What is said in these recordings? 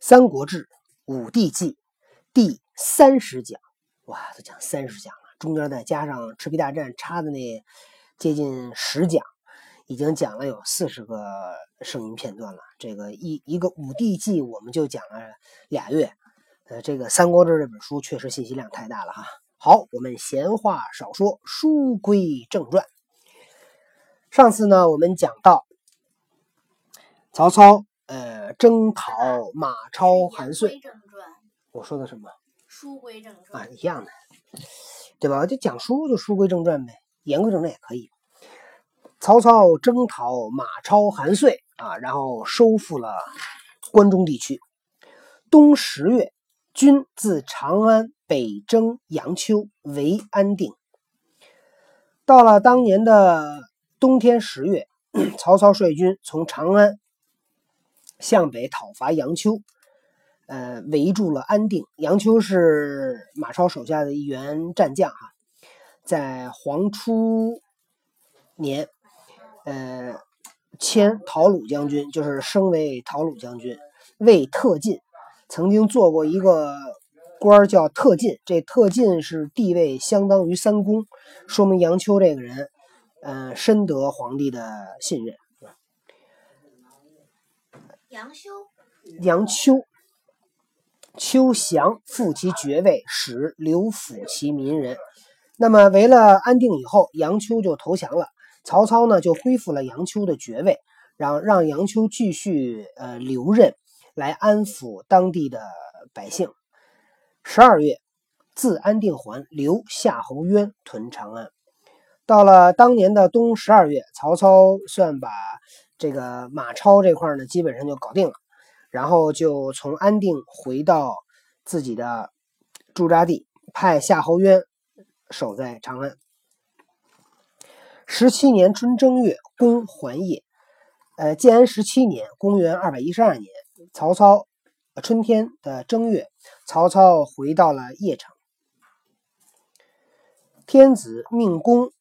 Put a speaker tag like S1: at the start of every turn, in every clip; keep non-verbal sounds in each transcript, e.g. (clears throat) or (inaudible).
S1: 三国志·武帝纪》第三十讲，哇，都讲三十讲了，中间再加上赤壁大战插的那接近十讲，已经讲了有四十个声音片段了。这个一一个《武帝纪》，我们就讲了俩月。呃，这个《三国志》这本书确实信息量太大了哈。好，我们闲话少说，书归正传。上次呢，我们讲到曹操。呃，征讨马超、韩遂。我说的什么？
S2: 书归正传
S1: 啊，一样的，对吧？就讲书就书归正传呗，言归正传也可以。曹操征讨马超、韩遂啊，然后收复了关中地区。冬十月，军自长安北征阳丘，为安定。到了当年的冬天十月，(clears throat) 曹操率军从长安。向北讨伐杨秋，呃，围住了安定。杨秋是马超手下的一员战将哈，在黄初年，呃，迁陶鲁将军，就是升为陶鲁将军，为特进，曾经做过一个官叫特进，这特进是地位相当于三公，说明杨秋这个人，嗯，深得皇帝的信任。
S2: 杨修，
S1: 杨秋，秋降复其爵位，使刘抚其民人。那么为了安定以后，杨秋就投降了。曹操呢就恢复了杨秋的爵位，让让杨秋继续呃留任，来安抚当地的百姓。十二月，自安定还，留夏侯渊屯长安。到了当年的冬十二月，曹操算把。这个马超这块呢，基本上就搞定了，然后就从安定回到自己的驻扎地，派夏侯渊守在长安。十七年春正月，攻还邺。呃，建安十七年，公元二百一十二年，曹操春天的正月，曹操回到了邺城。天子命公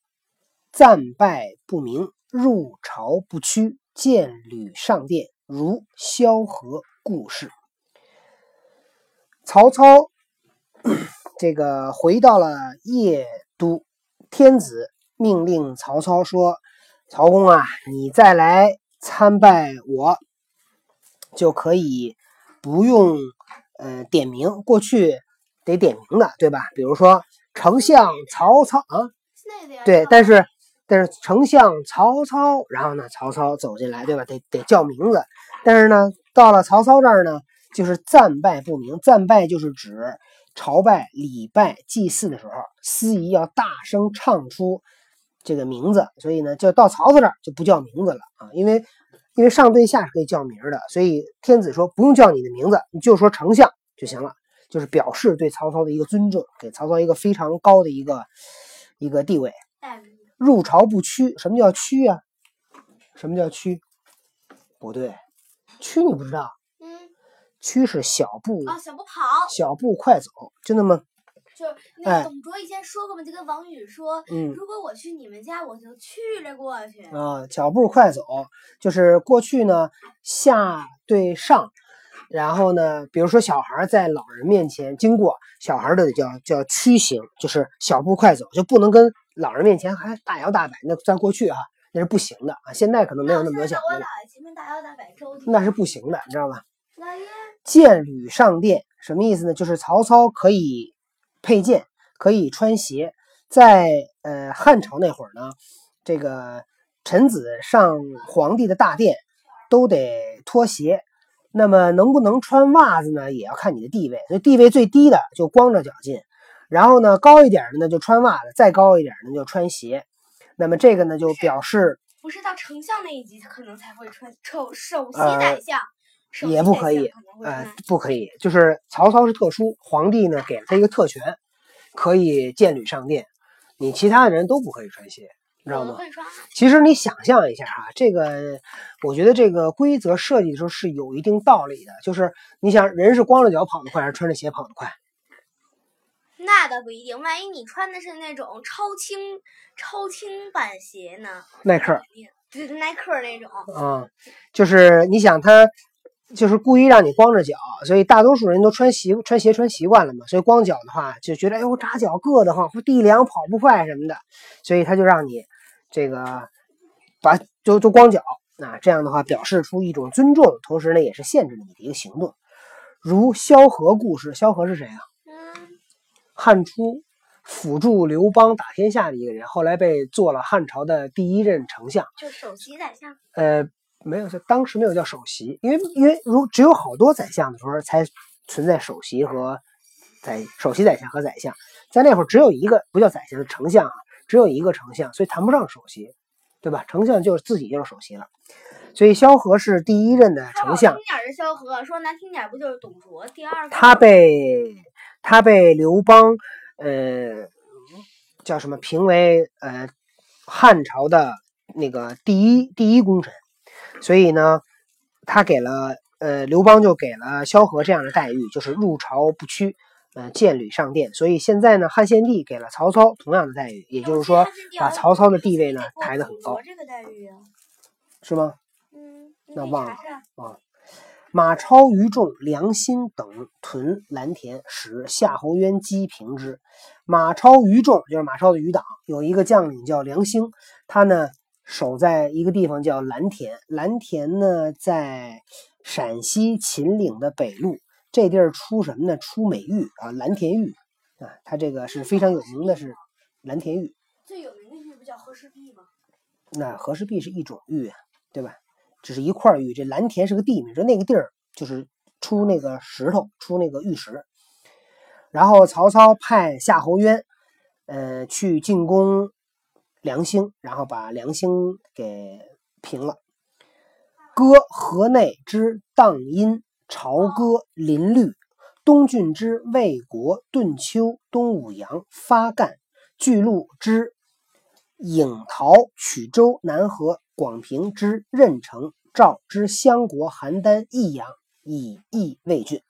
S1: 战败不明，入朝不趋。见吕上殿，如萧何故事。曹操这个回到了邺都，天子命令曹操说：“曹公啊，你再来参拜我，就可以不用呃点名，过去得点名的，对吧？比如说丞相曹操啊，对，但是。”但是丞相曹操，然后呢，曹操走进来，对吧？得得叫名字。但是呢，到了曹操这儿呢，就是赞拜不明。赞拜就是指朝拜、礼拜、祭祀的时候，司仪要大声唱出这个名字。所以呢，就到曹操这儿就不叫名字了啊，因为因为上对下是可以叫名的。所以天子说不用叫你的名字，你就说丞相就行了，就是表示对曹操的一个尊重，给曹操一个非常高的一个一个地位。入朝不趋，什么叫趋啊？什么叫趋？不对，趋你不知道？
S2: 嗯，
S1: 趋是小步
S2: 啊，小步跑，
S1: 小步快走，就那么。
S2: 就是那董卓以前说过嘛，就跟王允说，
S1: 嗯，
S2: 如果我去你们家，我就去着过去。
S1: 啊，小步快走就是过去呢，下对上，然后呢，比如说小孩在老人面前经过，小孩的叫叫屈行，就是小步快走，就不能跟。老人面前还大摇大摆，那在过去啊，那是不行的啊。现在可能没有那么多讲究。那是不行的，你知道吧？剑履上殿什么意思呢？就是曹操可以佩剑，可以穿鞋。在呃汉朝那会儿呢，这个臣子上皇帝的大殿都得脱鞋。那么能不能穿袜子呢？也要看你的地位。所以地位最低的就光着脚进。然后呢，高一点的呢就穿袜子，再高一点的就穿鞋。那么这个呢就表示
S2: 不是到丞相那一级可能才会穿首首席宰相，
S1: 也不可以，呃，不可以。就是曹操是特殊，皇帝呢给了他一个特权，可以见履上殿，你其他的人都不可以穿鞋，你知道吗？其实你想象一下啊，这个我觉得这个规则设计的时候是有一定道理的，就是你想人是光着脚跑得快，还是穿着鞋跑得快？
S2: 那倒不一定，万一你穿的是那种超轻、超轻板鞋呢？
S1: 耐克，
S2: 对，耐克那种。
S1: 啊，就是你想他就是故意让你光着脚，所以大多数人都穿习穿鞋穿习惯了嘛，所以光脚的话就觉得哎呦扎脚硌得慌，地凉跑不快什么的，所以他就让你这个把就就光脚啊，这样的话表示出一种尊重，同时呢也是限制你的一个行动。如萧何故事，萧何是谁啊？
S2: 嗯，
S1: 汉初辅助刘邦打天下的一个人，后来被做了汉朝的第一任丞相。
S2: 就首席宰相。
S1: 呃，没有，当时没有叫首席，因为因为如只有好多宰相的时候才存在首席和宰首席宰相和宰相，在那会儿只有一个不叫宰相是丞相啊，只有一个丞相，所以谈不上首席，对吧？丞相就是自己就是首席了。所以萧何是第一任的丞相
S2: 听点是萧何，说难听点不就是董卓？第二个
S1: 他被他被刘邦呃叫什么评为呃汉朝的那个第一第一功臣，所以呢，他给了呃刘邦就给了萧何这样的待遇，就是入朝不屈，呃见履上殿。所以现在呢，汉献帝给了曹操同样的待遇，也就是说把曹操的地位呢抬得很高，
S2: 这个待遇啊，
S1: 是吗？
S2: 嗯，
S1: 那忘了
S2: 查。查
S1: 马超、于仲、梁心等屯蓝田，使夏侯渊击平之。马超、于仲就是马超的余党，有一个将领叫梁兴，他呢守在一个地方叫蓝田。蓝田呢在陕西秦岭的北路，这地儿出什么呢？出美玉啊，蓝田玉啊，它这个是非常有名的是蓝田玉。
S2: 最有名的玉不叫和氏璧吗？
S1: 那和氏璧是一种玉，啊对吧？只是一块玉，这蓝田是个地名，就那个地儿就是出那个石头，出那个玉石。然后曹操派夏侯渊，呃，去进攻梁兴，然后把梁兴给平了。歌河内之荡阴，朝歌林绿，东郡之魏国，顿丘、东武阳、发干，巨鹿之颍陶、曲周、南河、广平之任城，赵之襄国、邯郸、益阳，以益魏郡。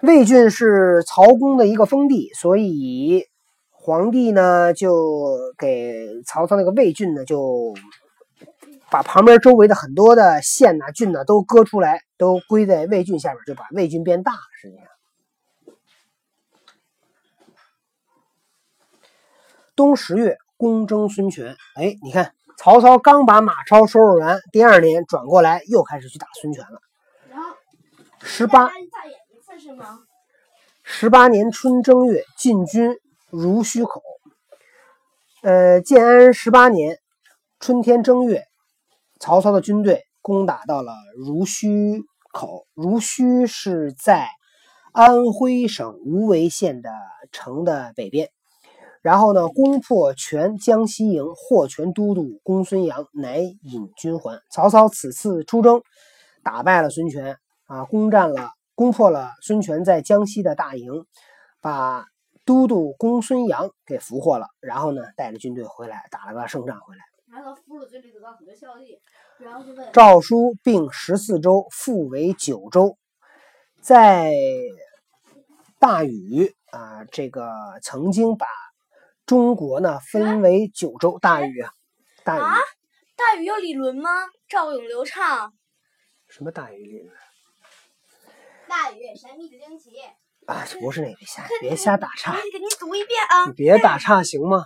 S1: 魏郡是曹公的一个封地，所以皇帝呢就给曹操那个魏郡呢，就把旁边周围的很多的县呐、郡呐都割出来，都归在魏郡下边，就把魏郡变大了。实际上，冬十月，攻征孙权。哎，你看曹操刚把马超收拾完，第二年转过来又开始去打孙权了。
S2: 然后
S1: 十八？十八年春正月，进军濡须口。呃，建安十八年春天正月，曹操的军队攻打到了濡须口。濡须是在安徽省无为县的城的北边。然后呢，攻破全江西营，获全都督公孙阳，乃引军还。曹操此次出征，打败了孙权啊，攻占了。攻破了孙权在江西的大营，把都督公孙阳给俘获了，然后呢，带着军队回来，打了个胜仗回来。
S2: 然后俘虏嘴里得到很多效力，然后就
S1: 诏书并十四州，复为九州。在大禹啊，这个曾经把中国呢分为九州。大禹啊，大禹
S2: 啊大禹有理论吗？赵咏流畅，
S1: 什么大禹理论
S2: 大禹神秘的惊奇，
S1: 啊？不是那个瞎，别瞎打岔。
S2: 给你读一遍啊
S1: 你。别打岔行吗？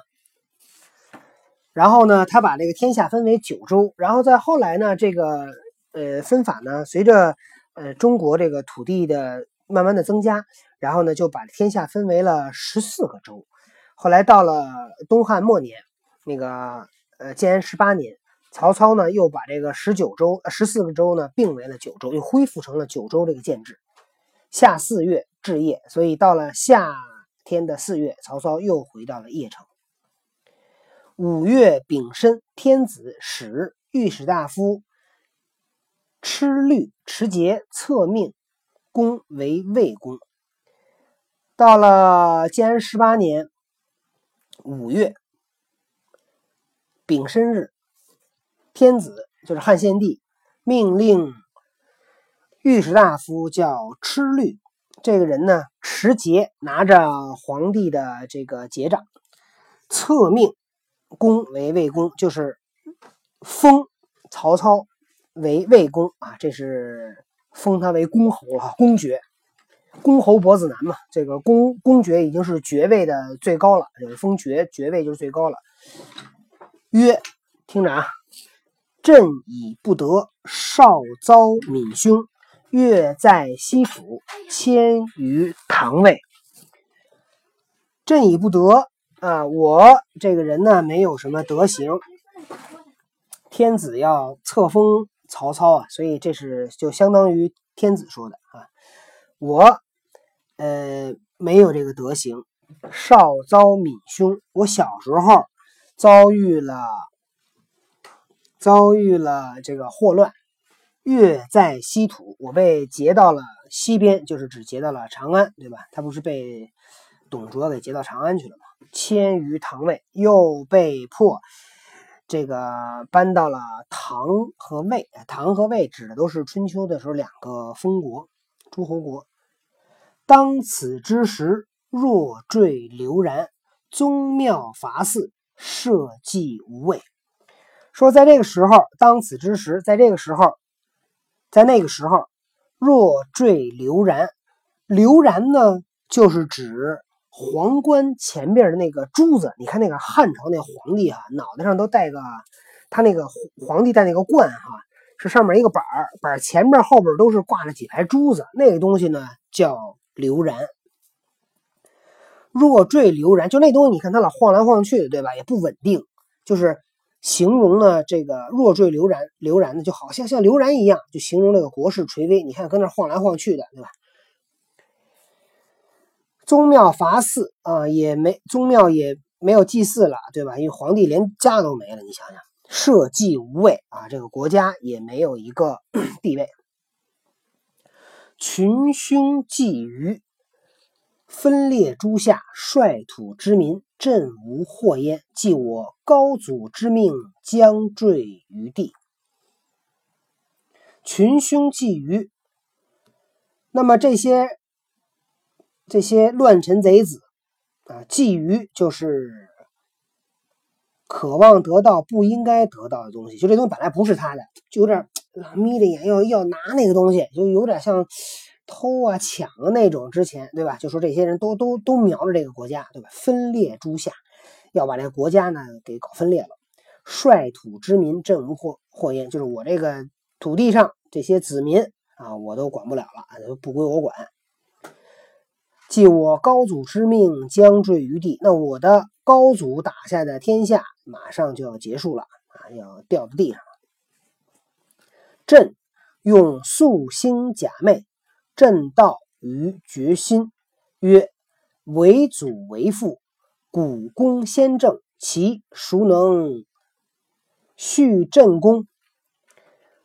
S1: 然后呢，他把这个天下分为九州，然后再后来呢，这个呃分法呢，随着呃中国这个土地的慢慢的增加，然后呢就把天下分为了十四个州。后来到了东汉末年，那个呃建安十八年，曹操呢又把这个十九州、十四个州呢并为了九州，又恢复成了九州这个建制。夏四月置业，所以到了夏天的四月，曹操又回到了邺城。五月丙申，天子使御史大夫蚩律、持节册命，公为魏公。到了建安十八年五月丙申日，天子就是汉献帝命令御史大夫叫蚩律，这个人呢持节，拿着皇帝的这个节杖，册命公为魏公，就是封曹操为魏公啊，这是封他为公侯了，公爵。公侯伯子男嘛，这个公公爵已经是爵位的最高了，这个封爵爵位就是最高了。曰，听着啊，朕已不得，少遭闵凶，月在西府，迁于唐位。朕已不得啊，我这个人呢，没有什么德行。天子要册封曹操啊，所以这是就相当于天子说的啊，我。呃，没有这个德行，少遭闵凶。我小时候遭遇了遭遇了这个祸乱，月在西土，我被劫到了西边，就是指劫到了长安，对吧？他不是被董卓给劫到长安去了吗？迁于唐魏，又被迫这个搬到了唐和魏。唐和魏指的都是春秋的时候两个封国诸侯国。当此之时，若坠流然，宗庙伐祀，社稷无畏。说在这个时候，当此之时，在这个时候，在那个时候，若坠流然，流然呢，就是指皇冠前边的那个珠子。你看那个汉朝那皇帝啊，脑袋上都戴个，他那个皇帝戴那个冠哈，是上面一个板儿，板前面后边都是挂着几排珠子，那个东西呢叫。流然，若坠流然，就那东西，你看它老晃来晃去的，对吧？也不稳定，就是形容呢这个若坠流然，流然的就好像像流然一样，就形容这个国势垂危。你看，跟那晃来晃去的，对吧？宗庙伐祀啊，也没宗庙也没有祭祀了，对吧？因为皇帝连家都没了，你想想，社稷无位啊，这个国家也没有一个 (clears throat) 地位。群凶觊觎，分裂诸夏，率土之民，朕无祸焉。即我高祖之命，将坠于地。群凶觊觎，那么这些这些乱臣贼子啊，觊觎就是渴望得到不应该得到的东西。就这东西本来不是他的，就有点。老眯着眼要要拿那个东西，就有点像偷啊抢啊那种。之前对吧？就说这些人都都都瞄着这个国家，对吧？分裂诸夏，要把这个国家呢给搞分裂了。率土之民，朕无祸祸焉。就是我这个土地上这些子民啊，我都管不了了，不归我管。即我高祖之命将坠于地，那我的高祖打下的天下马上就要结束了啊，要掉到地上。朕用素心假寐，朕道于决心，曰：为祖为父，古公先正，其孰能续朕功？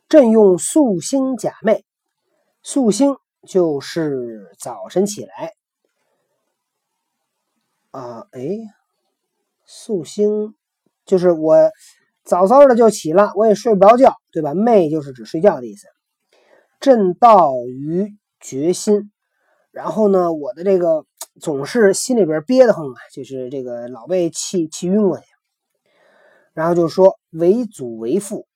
S1: 朕用素心假寐，素心就是早晨起来啊，哎，素心就是我。早早的就起了，我也睡不着觉，对吧？寐就是指睡觉的意思。朕道于决心，然后呢，我的这个 (tsk) 总是心里边憋得慌啊，就是这个老被气气晕过去。然后就说为祖为父，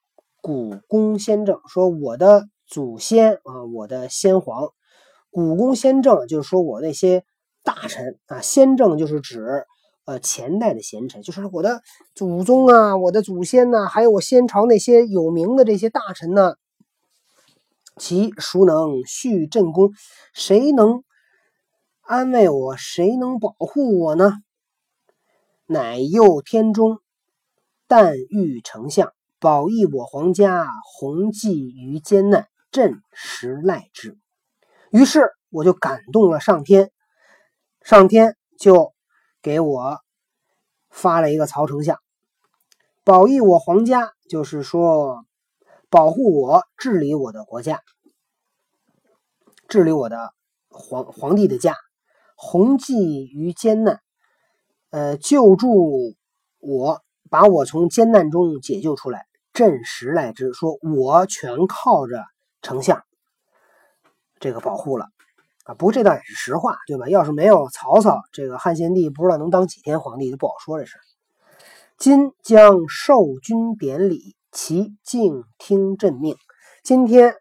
S1: 古公先正，说我的祖先啊，我的先皇，古公先正，就是说我那些大臣啊，先正就是指。呃，前代的贤臣，就是我的祖宗啊，我的祖先呐，还有我先朝那些有名的这些大臣呢，其孰能续朕功？谁能安慰我？谁能保护我呢？乃佑天中，但欲丞相，保益我皇家，弘济于艰难，朕实赖之。于是我就感动了上天，上天就。给我发了一个曹丞相，保佑我皇家，就是说保护我、治理我的国家，治理我的皇皇帝的家，弘济于艰难，呃，救助我，把我从艰难中解救出来。朕实赖之，说我全靠着丞相这个保护了。啊，不过这倒也是实话，对吧？要是没有曹操，这个汉献帝不知道能当几天皇帝，就不好说这事。今将受君典礼，其静听朕命。今天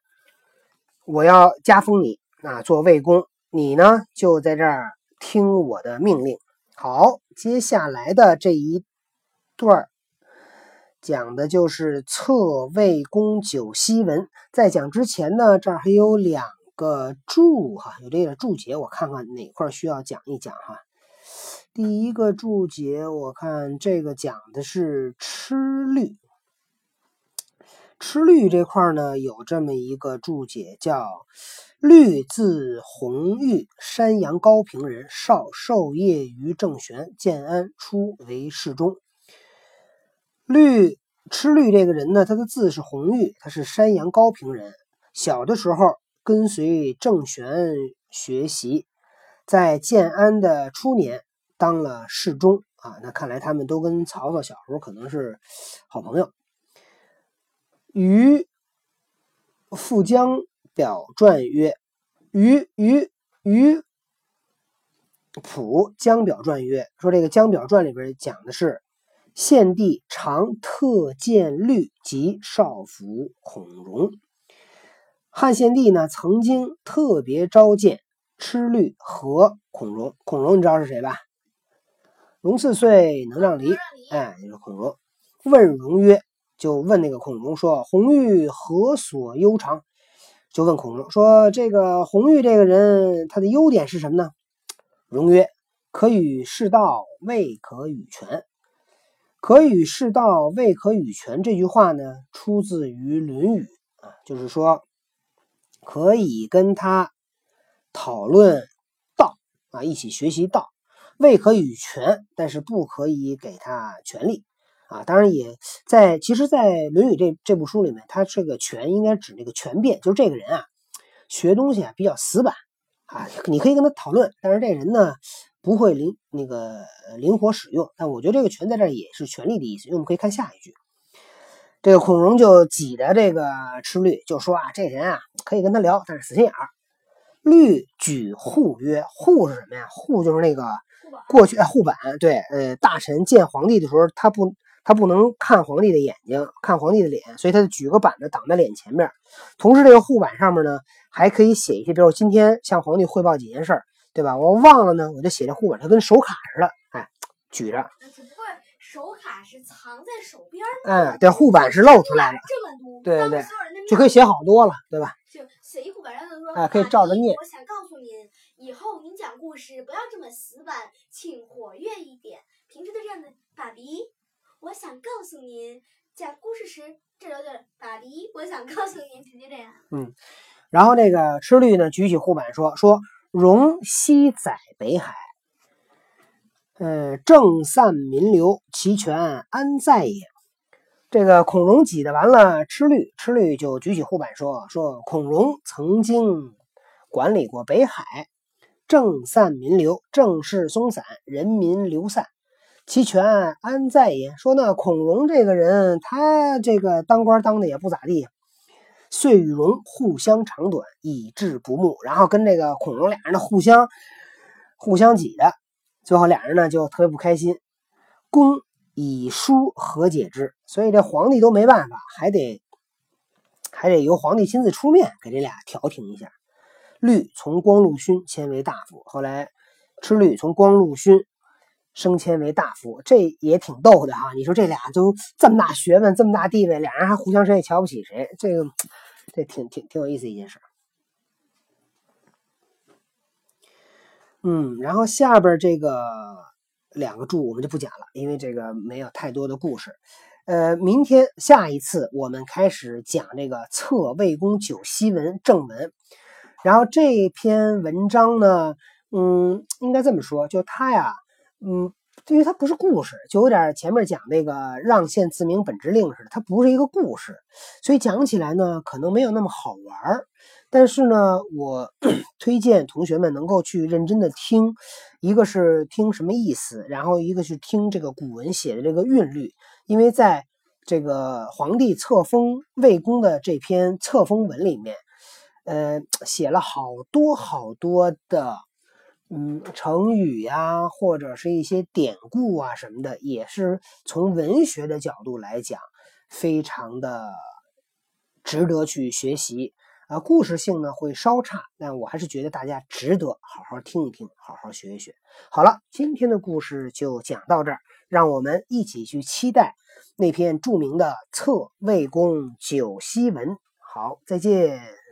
S1: 我要加封你啊，做魏公，你呢就在这儿听我的命令。好，接下来的这一段讲的就是册魏公九锡文。在讲之前呢，这儿还有两个注哈，有这个注解，我看看哪块需要讲一讲哈。第一个注解，我看这个讲的是吃律。吃律这块呢，有这么一个注解，叫律字弘玉，山阳高平人，少授业于郑玄，建安初为侍中。律吃律这个人呢，他的字是弘玉，他是山阳高平人，小的时候跟随郑玄学习，在建安的初年。当了侍中啊，那看来他们都跟曹操小时候可能是好朋友。于复江表传曰：“于于于普江表传曰，说这个江表传里边讲的是献帝常特见律及少府孔融。汉献帝呢，曾经特别召见吃律和孔融。孔融你知道是谁吧？”融四岁能让梨，哎，就是孔融。问融曰：“就问那个孔融说，红玉何所悠长？”就问孔融说：“这个红玉这个人，他的优点是什么呢？”融曰：“可与世道，未可与权。可与世道，未可与权。”这句话呢，出自于《论语》啊，就是说可以跟他讨论道啊，一起学习道。未可与权，但是不可以给他权力啊！当然也在，其实，在《论语》这这部书里面，他这个权应该指那个权变，就是这个人啊，学东西啊比较死板啊，你可以跟他讨论，但是这人呢不会灵那个灵活使用。但我觉得这个权在这也是权力的意思，因为我们可以看下一句，这个孔融就挤着这个吃律，就说啊，这人啊可以跟他聊，但是死心眼儿。律举护曰：“护是什么呀？护就是那个。”过去哎，护板对，呃，大臣见皇帝的时候，他不，他不能看皇帝的眼睛，看皇帝的脸，所以他就举个板子挡在脸前面。同时，这个护板上面呢，还可以写一些，比如今天向皇帝汇报几件事儿，对吧？我忘了呢，我就写这护板它，跟手卡似的，哎，举着。
S2: 手卡是藏在手边
S1: 儿，对，护板是露出来的，
S2: 这么多，
S1: 对对对，就可以写好多了，对吧？
S2: 就写一护板上就说，
S1: 哎，可以照着念。
S2: 我想告诉您，以后您讲故事不要这么死板，请活跃一点。平时都这样的，爸比，我想告诉您，讲故事时这有点爸比，我想告诉您，直接这样。
S1: 嗯，然后那个吃绿呢，举起护板说说，容西载北海，呃，正散民流，其权安在也？这个孔融挤的完了，吃律吃律就举起护板说：“说孔融曾经管理过北海，政散民流，政事松散，人民流散，其权安在也？”说那孔融这个人，他这个当官当的也不咋地，遂与融互相长短，以致不睦。然后跟这个孔融俩人呢互相互相挤的，最后俩人呢就特别不开心。公。以书和解之，所以这皇帝都没办法，还得还得由皇帝亲自出面给这俩调停一下。律从光禄勋迁为大夫，后来吃律从光禄勋升迁为大夫，这也挺逗的哈。你说这俩都这么大学问，这么大地位，俩人还互相谁也瞧不起谁，这个这挺挺挺有意思一件事。嗯，然后下边这个。两个注我们就不讲了，因为这个没有太多的故事。呃，明天下一次我们开始讲这个《册魏公九锡文正文》，然后这篇文章呢，嗯，应该这么说，就它呀，嗯，因为它不是故事，就有点前面讲那个让县自明本之令似的，它不是一个故事，所以讲起来呢，可能没有那么好玩儿。但是呢，我 (clears throat) 推荐同学们能够去认真的听，一个是听什么意思，然后一个是听这个古文写的这个韵律，因为在这个皇帝册封魏公的这篇册封文里面，呃，写了好多好多的，嗯，成语呀，或者是一些典故啊什么的，也是从文学的角度来讲，非常的。值得去学习。啊，故事性呢会稍差，但我还是觉得大家值得好好听一听，好好学一学。好了，今天的故事就讲到这儿，让我们一起去期待那篇著名的《策魏公九锡文》。好，再见。